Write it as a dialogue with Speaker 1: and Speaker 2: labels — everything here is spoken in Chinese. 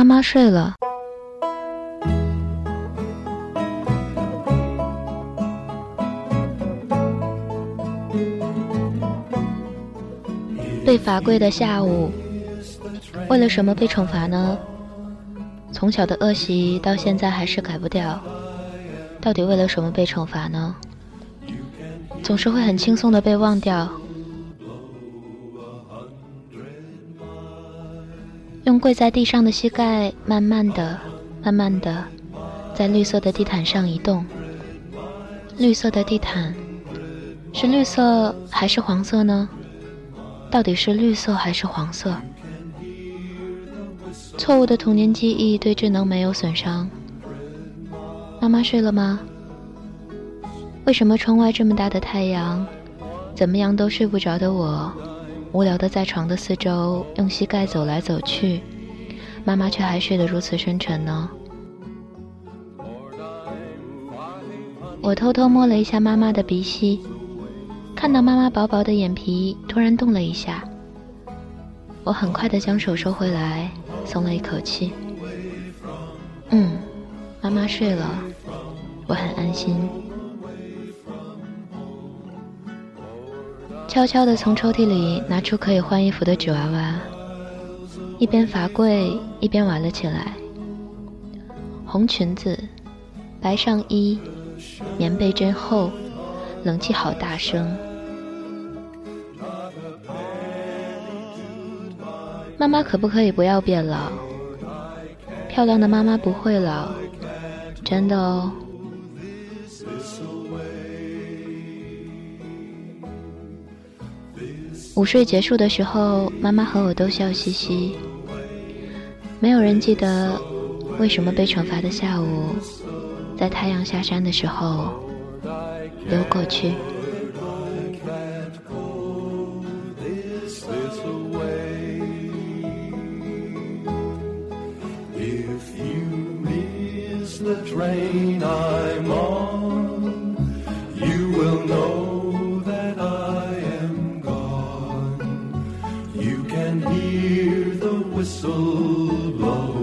Speaker 1: 妈妈睡了。被罚跪的下午，为了什么被惩罚呢？从小的恶习到现在还是改不掉，到底为了什么被惩罚呢？总是会很轻松的被忘掉。用跪在地上的膝盖，慢慢的、慢慢的，在绿色的地毯上移动。绿色的地毯，是绿色还是黄色呢？到底是绿色还是黄色？错误的童年记忆对智能没有损伤。妈妈睡了吗？为什么窗外这么大的太阳，怎么样都睡不着的我，无聊的在床的四周用膝盖走来走去，妈妈却还睡得如此深沉呢？我偷偷摸了一下妈妈的鼻息，看到妈妈薄薄的眼皮突然动了一下，我很快的将手收回来，松了一口气。嗯，妈妈睡了，我很安心。悄悄地从抽屉里拿出可以换衣服的纸娃娃，一边罚跪一边玩了起来。红裙子，白上衣，棉被真厚，冷气好大声。妈妈可不可以不要变老？漂亮的妈妈不会老，真的哦。午睡结束的时候，妈妈和我都笑嘻嘻。没有人记得为什么被惩罚的下午，在太阳下山的时候溜过去。If you miss the train, I whistle blow.